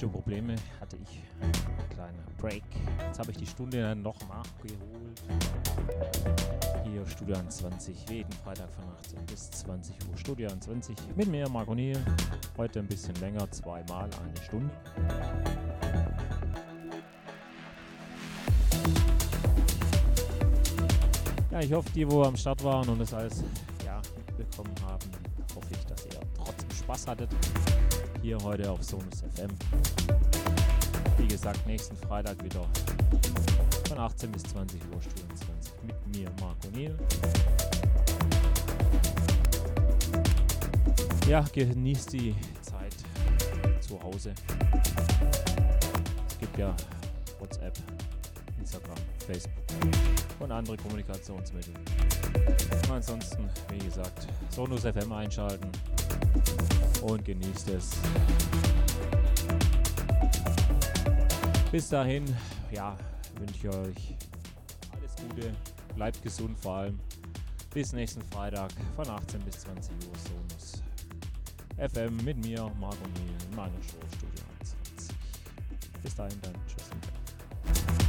Technische Probleme hatte ich. Kleiner Break. Jetzt habe ich die Stunde dann noch nachgeholt. Hier Studio 20, jeden Freitag von 18 bis 20 Uhr. Studio 20 mit mir, Marco Niel. Heute ein bisschen länger, zweimal eine Stunde. Ja, ich hoffe, die, wo am Start waren und das alles ja, mitbekommen haben, hoffe ich, dass ihr trotzdem Spaß hattet. Hier heute auf Sonus FM. Wie gesagt, nächsten Freitag wieder von 18 bis 20 Uhr, Studio 20 mit mir, Marco Niel. Ja, genießt die Zeit zu Hause. Es gibt ja WhatsApp, Instagram, Facebook und andere Kommunikationsmittel. Ansonsten, wie gesagt, Sonus FM einschalten und genießt es. Bis dahin, ja, wünsche ich euch alles Gute, bleibt gesund vor allem. Bis nächsten Freitag von 18 bis 20 Uhr Sonus FM mit mir, Marco Niel, in meiner Show Studio 21. Bis dahin dann, tschüss.